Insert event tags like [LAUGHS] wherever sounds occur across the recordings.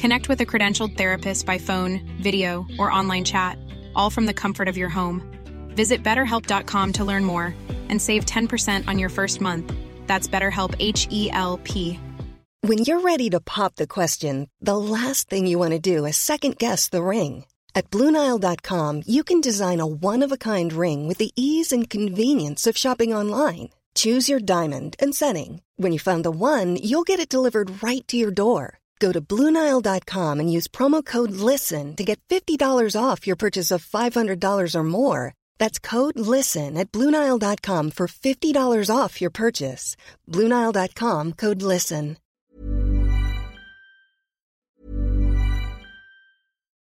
Connect with a credentialed therapist by phone, video, or online chat, all from the comfort of your home. Visit betterhelp.com to learn more and save 10% on your first month. That's BetterHelp H E L P. When you're ready to pop the question, the last thing you want to do is second guess the ring. At Bluenile.com, you can design a one of a kind ring with the ease and convenience of shopping online. Choose your diamond and setting. When you find the one, you'll get it delivered right to your door. Go to Bluenile.com and use promo code LISTEN to get $50 off your purchase of $500 or more. That's code LISTEN at Bluenile.com for $50 off your purchase. Bluenile.com code LISTEN.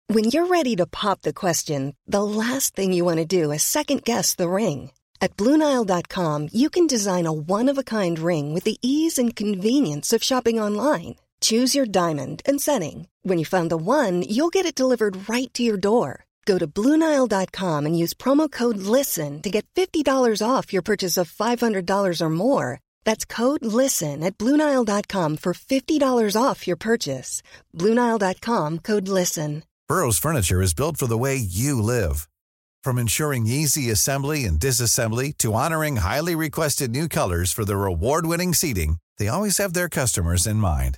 When you're ready to pop the question, the last thing you want to do is second guess the ring. At Bluenile.com, you can design a one of a kind ring with the ease and convenience of shopping online. Choose your diamond and setting. When you find the one, you'll get it delivered right to your door. Go to Bluenile.com and use promo code LISTEN to get $50 off your purchase of $500 or more. That's code LISTEN at Bluenile.com for $50 off your purchase. Bluenile.com code LISTEN. Burrow's furniture is built for the way you live. From ensuring easy assembly and disassembly to honoring highly requested new colors for their award winning seating, they always have their customers in mind.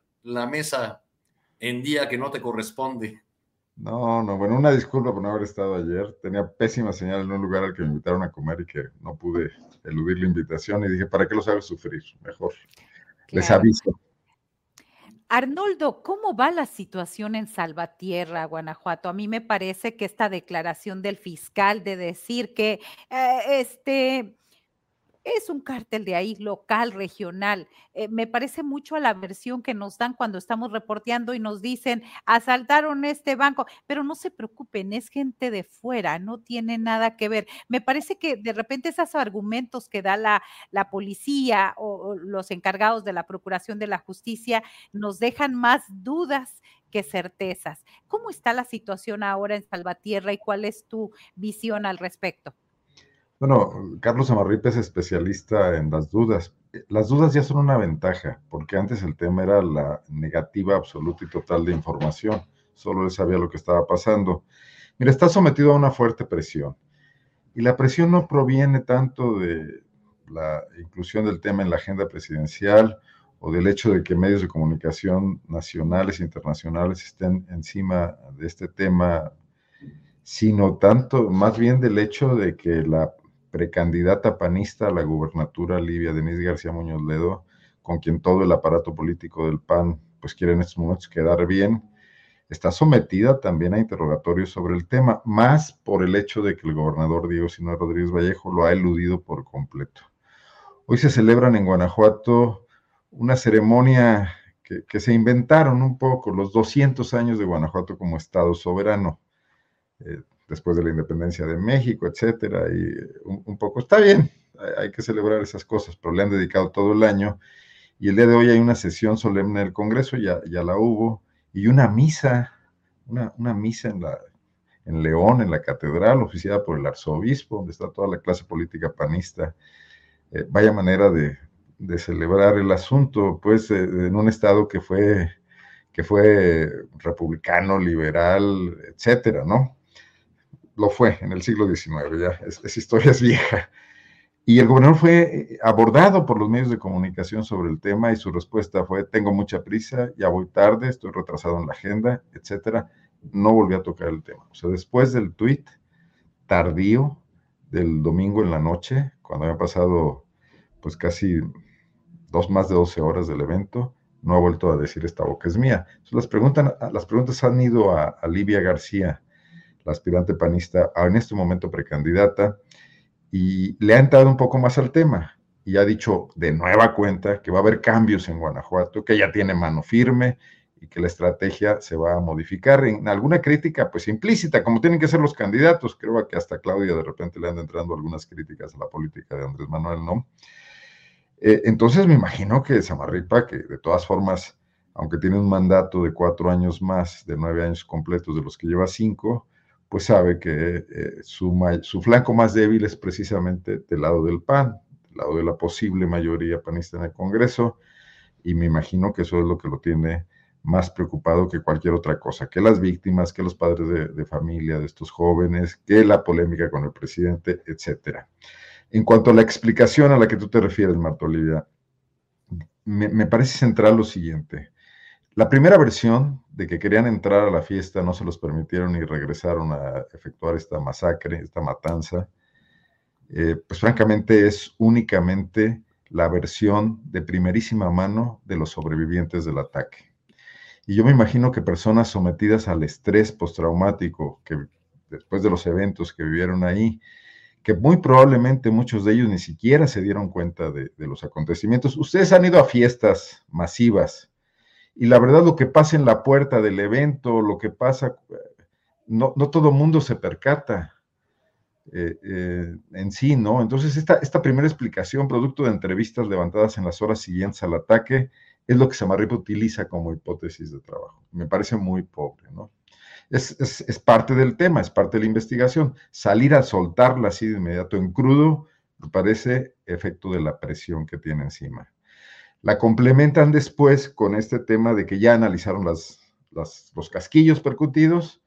la mesa en día que no te corresponde. No, no, bueno, una disculpa por no haber estado ayer. Tenía pésima señal en un lugar al que me invitaron a comer y que no pude eludir la invitación y dije, ¿para qué los hago sufrir? Mejor. Les aviso. Arnoldo, ¿cómo va la situación en Salvatierra, Guanajuato? A mí me parece que esta declaración del fiscal de decir que eh, este es un cártel de ahí, local, regional, eh, me parece mucho a la versión que nos dan cuando estamos reporteando y nos dicen, asaltaron este banco, pero no se preocupen, es gente de fuera, no tiene nada que ver. Me parece que de repente esos argumentos que da la, la policía o, o los encargados de la Procuración de la Justicia nos dejan más dudas que certezas. ¿Cómo está la situación ahora en Salvatierra y cuál es tu visión al respecto? Bueno, Carlos Amarripe es especialista en las dudas. Las dudas ya son una ventaja, porque antes el tema era la negativa absoluta y total de información. Solo él sabía lo que estaba pasando. Mira, está sometido a una fuerte presión. Y la presión no proviene tanto de la inclusión del tema en la agenda presidencial o del hecho de que medios de comunicación nacionales e internacionales estén encima de este tema, sino tanto, más bien del hecho de que la precandidata panista a la gubernatura Livia Denise García Muñoz Ledo, con quien todo el aparato político del PAN pues quiere en estos momentos quedar bien, está sometida también a interrogatorios sobre el tema, más por el hecho de que el gobernador Diego Sinue Rodríguez Vallejo lo ha eludido por completo. Hoy se celebran en Guanajuato una ceremonia que, que se inventaron un poco, los 200 años de Guanajuato como Estado soberano. Eh, después de la independencia de México, etcétera, y un, un, poco está bien, hay, hay que celebrar esas cosas, pero le han dedicado todo el año, y el día de hoy hay una sesión solemne del Congreso, ya, ya la hubo, y una misa, una, una misa en, la, en León, en la catedral, oficiada por el arzobispo, donde está toda la clase política panista. Eh, vaya manera de, de, celebrar el asunto, pues, eh, en un estado que fue, que fue republicano, liberal, etcétera, ¿no? Lo fue en el siglo XIX, ya, es, historia es vieja. Y el gobernador fue abordado por los medios de comunicación sobre el tema y su respuesta fue, tengo mucha prisa, ya voy tarde, estoy retrasado en la agenda, etcétera. no volvió a tocar el tema. O sea, después del tuit tardío del domingo en la noche, cuando había pasado pues casi dos más de 12 horas del evento, no ha vuelto a decir esta boca es mía. las, preguntas, las preguntas han ido a, a Livia García, la aspirante panista, en este momento precandidata, y le ha entrado un poco más al tema y ha dicho de nueva cuenta que va a haber cambios en Guanajuato, que ya tiene mano firme y que la estrategia se va a modificar. En alguna crítica, pues implícita, como tienen que ser los candidatos, creo que hasta Claudia de repente le andan entrando algunas críticas a la política de Andrés Manuel, ¿no? Eh, entonces me imagino que Samarripa, que de todas formas, aunque tiene un mandato de cuatro años más, de nueve años completos de los que lleva cinco, pues sabe que eh, su, su flanco más débil es precisamente del lado del PAN, del lado de la posible mayoría panista en el Congreso, y me imagino que eso es lo que lo tiene más preocupado que cualquier otra cosa, que las víctimas, que los padres de, familia de estos jóvenes, que la polémica con el presidente, etcétera. En cuanto a la explicación a la que tú te refieres, Marta Olivia, me, me parece central lo siguiente. La primera versión de que querían entrar a la fiesta no se los permitieron y regresaron a efectuar esta masacre, esta matanza, eh, pues francamente es únicamente la versión de primerísima mano de los sobrevivientes del ataque. Y yo me imagino que personas sometidas al estrés postraumático, que después de los eventos que vivieron ahí, que muy probablemente muchos de ellos ni siquiera se dieron cuenta de, los acontecimientos. Ustedes han ido a fiestas masivas y la verdad lo que pasa en la puerta del evento, lo que pasa, no, no todo mundo se percata eh, eh, en sí, ¿no? Entonces esta, esta primera explicación, producto de entrevistas levantadas en las horas siguientes al ataque, es lo que Samarripa utiliza como hipótesis de trabajo. Me parece muy pobre, ¿no? Es, es, parte del tema, es parte de la investigación. Salir a soltarla así de inmediato en crudo, me parece efecto de la presión que tiene encima. La complementan después con este tema de que ya analizaron las, los casquillos percutidos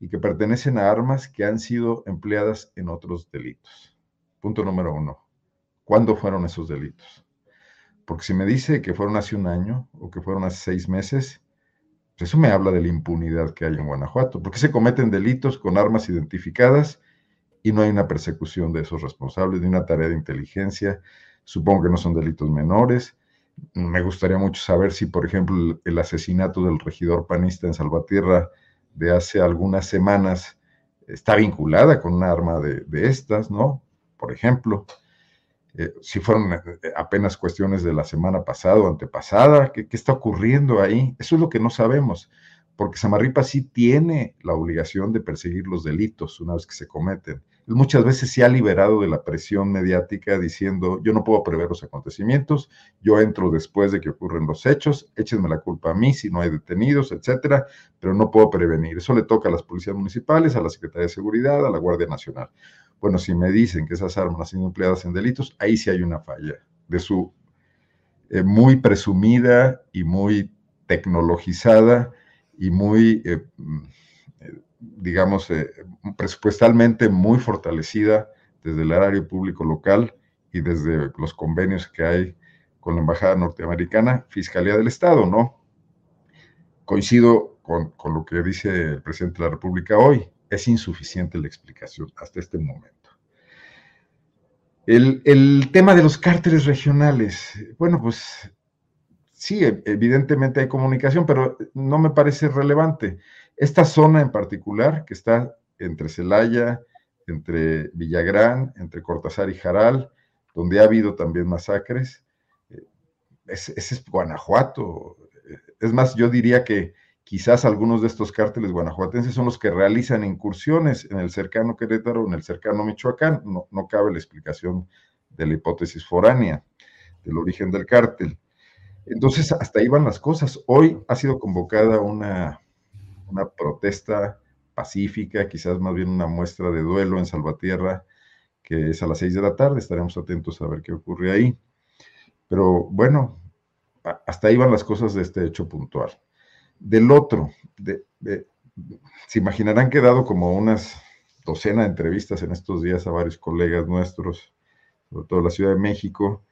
y que pertenecen a armas que han sido empleadas en otros delitos. Punto número uno. ¿Cuándo fueron esos delitos? Porque si me dice que fueron hace un año o que fueron hace seis meses, pues eso me habla de la impunidad que hay en Guanajuato. Porque se cometen delitos con armas identificadas y no hay una persecución de esos responsables, ni una tarea de inteligencia. Supongo que no son delitos menores. Me gustaría mucho saber si, por ejemplo, el asesinato del regidor panista en Salvatierra de hace algunas semanas está vinculada con un arma de, estas, ¿no? Por ejemplo. Eh, si fueron eh, apenas cuestiones de la semana pasada o antepasada, ¿qué, está ocurriendo ahí? Eso es lo que no sabemos, porque Samarripa sí tiene la obligación de perseguir los delitos una vez que se cometen. Muchas veces se ha liberado de la presión mediática diciendo, yo no puedo prever los acontecimientos, yo entro después de que ocurren los hechos, échenme la culpa a mí si no hay detenidos, etcétera, pero no puedo prevenir. Eso le toca a las policías municipales, a la Secretaría de Seguridad, a la Guardia Nacional. Bueno, si me dicen que esas armas han sido empleadas en delitos, ahí sí hay una falla de su eh, muy presumida y muy tecnologizada y muy, eh, mm, eh, digamos, presupuestalmente muy fortalecida desde el área público local y desde los convenios que hay con la Embajada Norteamericana, Fiscalía del Estado, ¿no? Coincido con, con lo que dice el presidente de la República hoy es insuficiente la explicación hasta este momento. El, tema de los cárteles regionales, bueno, pues sí, evidentemente hay comunicación, pero no me parece relevante. Esta zona en particular, que está entre Celaya, entre Villagrán, entre Cortázar y Jaral, donde ha habido también masacres, eh, ese es Guanajuato. Es más, yo diría que Quizás algunos de estos cárteles guanajuatenses son los que realizan incursiones en el cercano Querétaro, en el cercano Michoacán. No, no cabe la explicación de la hipótesis foránea del origen del cártel. Entonces, hasta ahí van las cosas. Hoy ha sido convocada una, una protesta pacífica, quizás más bien una muestra de duelo en Salvatierra, que es a las seis de la tarde. Estaremos atentos a ver qué ocurre ahí. Pero bueno, hasta ahí van las cosas de este hecho puntual. Del otro, se imaginarán que he dado como unas docena de entrevistas en estos días a varios colegas nuestros, sobre todo de la Ciudad de México,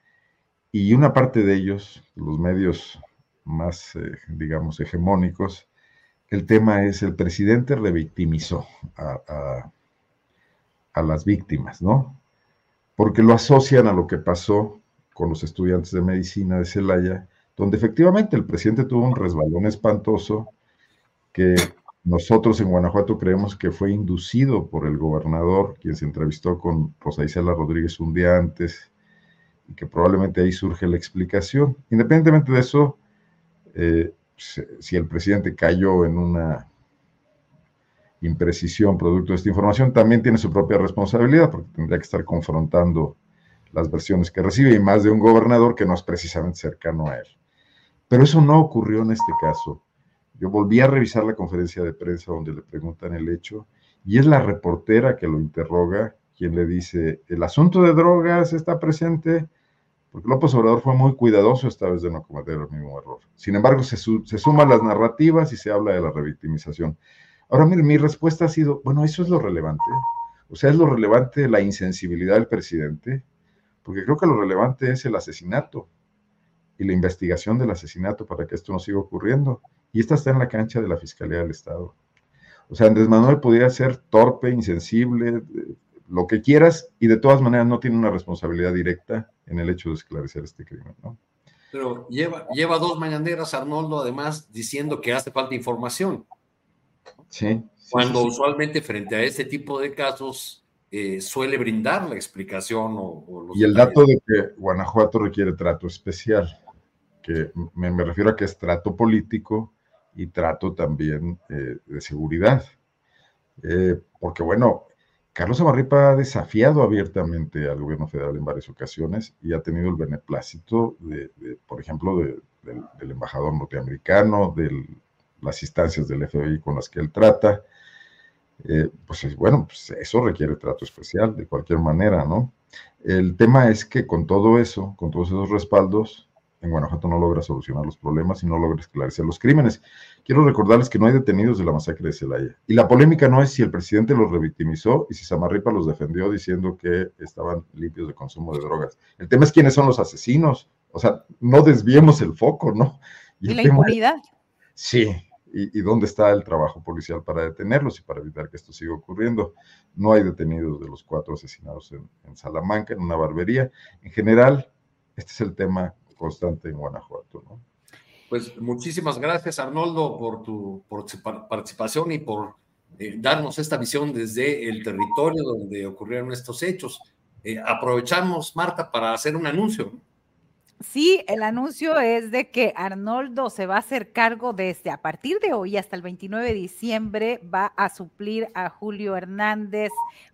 y una parte de ellos, los medios más, eh, digamos, hegemónicos, el tema es el presidente revictimizó a, a las víctimas, ¿no? Porque lo asocian a lo que pasó con los estudiantes de medicina de Celaya, donde efectivamente el presidente tuvo un resbalón espantoso que nosotros en Guanajuato creemos que fue inducido por el gobernador, quien se entrevistó con Rosa Isela Rodríguez un día antes, y que probablemente ahí surge la explicación. Independientemente de eso, eh, si el presidente cayó en una imprecisión producto de esta información, también tiene su propia responsabilidad, porque tendría que estar confrontando las versiones que recibe, y más de un gobernador que no es precisamente cercano a él. Pero eso no ocurrió en este caso. Yo volví a revisar la conferencia de prensa donde le preguntan el hecho y es la reportera que lo interroga quien le dice, el asunto de drogas está presente, porque López Obrador fue muy cuidadoso esta vez de no cometer el mismo error. Sin embargo, se, se suman las narrativas y se habla de la revictimización. Ahora, mire, mi respuesta ha sido, bueno, eso es lo relevante. O sea, es lo relevante la insensibilidad del presidente, porque creo que lo relevante es el asesinato y la investigación del asesinato para que esto no siga ocurriendo. Y esta está en la cancha de la Fiscalía del Estado. O sea, Andrés Manuel podría ser torpe, insensible, lo que quieras, y de todas maneras no tiene una responsabilidad directa en el hecho de esclarecer este crimen, ¿no? Pero lleva, lleva dos mañaneras, Arnoldo, además, diciendo que hace falta información. Sí. Cuando usualmente frente a este tipo de casos eh, suele brindar la explicación o, Y el dato de que Guanajuato requiere trato especial que me, refiero a que es trato político y trato también eh, de seguridad. Eh, porque bueno, Carlos Amarripa ha desafiado abiertamente al gobierno federal en varias ocasiones y ha tenido el beneplácito, de, por ejemplo, del, embajador norteamericano, de las instancias del FBI con las que él trata. Eh, pues bueno, pues eso requiere trato especial de cualquier manera, ¿no? El tema es que con todo eso, con todos esos respaldos, en Guanajuato no logra solucionar los problemas y no logra esclarecer los crímenes. Quiero recordarles que no hay detenidos de la masacre de Celaya. Y la polémica no es si el presidente los revictimizó y si Samarripa los defendió diciendo que estaban limpios de consumo de drogas. El tema es quiénes son los asesinos. O sea, no desviemos el foco, ¿no? Y, la impunidad. Sí, y, dónde está el trabajo policial para detenerlos y para evitar que esto siga ocurriendo. No hay detenidos de los cuatro asesinados en, en Salamanca, en una barbería. En general, este es el tema constante en Guanajuato. ¿no? Pues muchísimas gracias, Arnoldo, por tu, participación y por eh, darnos esta visión desde el territorio donde ocurrieron estos hechos. Eh, aprovechamos, Marta, para hacer un anuncio. Sí, el anuncio es de que Arnoldo se va a hacer cargo desde a partir de hoy hasta el 29 de diciembre, va a suplir a Julio Hernández,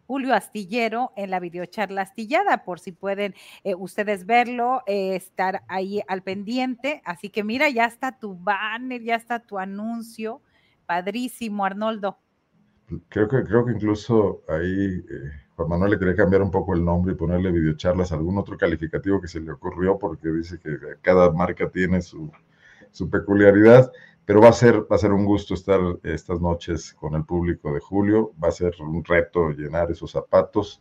Julio Astillero en la videocharla astillada, por si pueden eh, ustedes verlo, eh, estar ahí al pendiente. Así que mira, ya está tu banner, ya está tu anuncio. Padrísimo, Arnoldo. Creo que, creo que incluso ahí... Eh, Manuel le quería cambiar un poco el nombre y ponerle videocharlas, algún otro calificativo que se le ocurrió, porque dice que cada marca tiene su, peculiaridad, pero va a, ser, va a ser un gusto estar estas noches con el público de Julio, va a ser un reto llenar esos zapatos,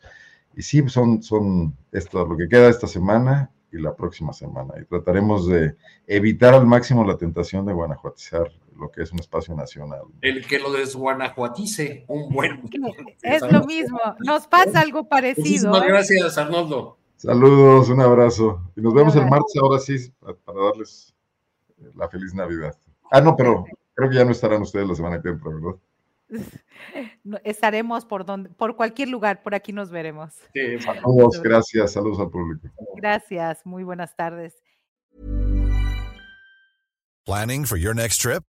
y sí, son, son esto, lo que queda esta semana y la próxima semana, y trataremos de evitar al máximo la tentación de guanajuatizar lo que es un espacio nacional. El que lo desguanajuatice, un buen. [LAUGHS] Es lo mismo, nos pasa algo parecido. Muchísimas ¿eh? gracias, Arnoldo. Saludos, un abrazo. Y nos vemos el martes, ahora sí, para darles eh, la feliz Navidad. Ah, no, pero creo que ya no estarán ustedes la semana que entra, ¿verdad? [LAUGHS] Estaremos por donde, por cualquier lugar, por aquí nos veremos. saludos, gracias, saludos al público. Gracias, muy buenas tardes. Planning for your next trip?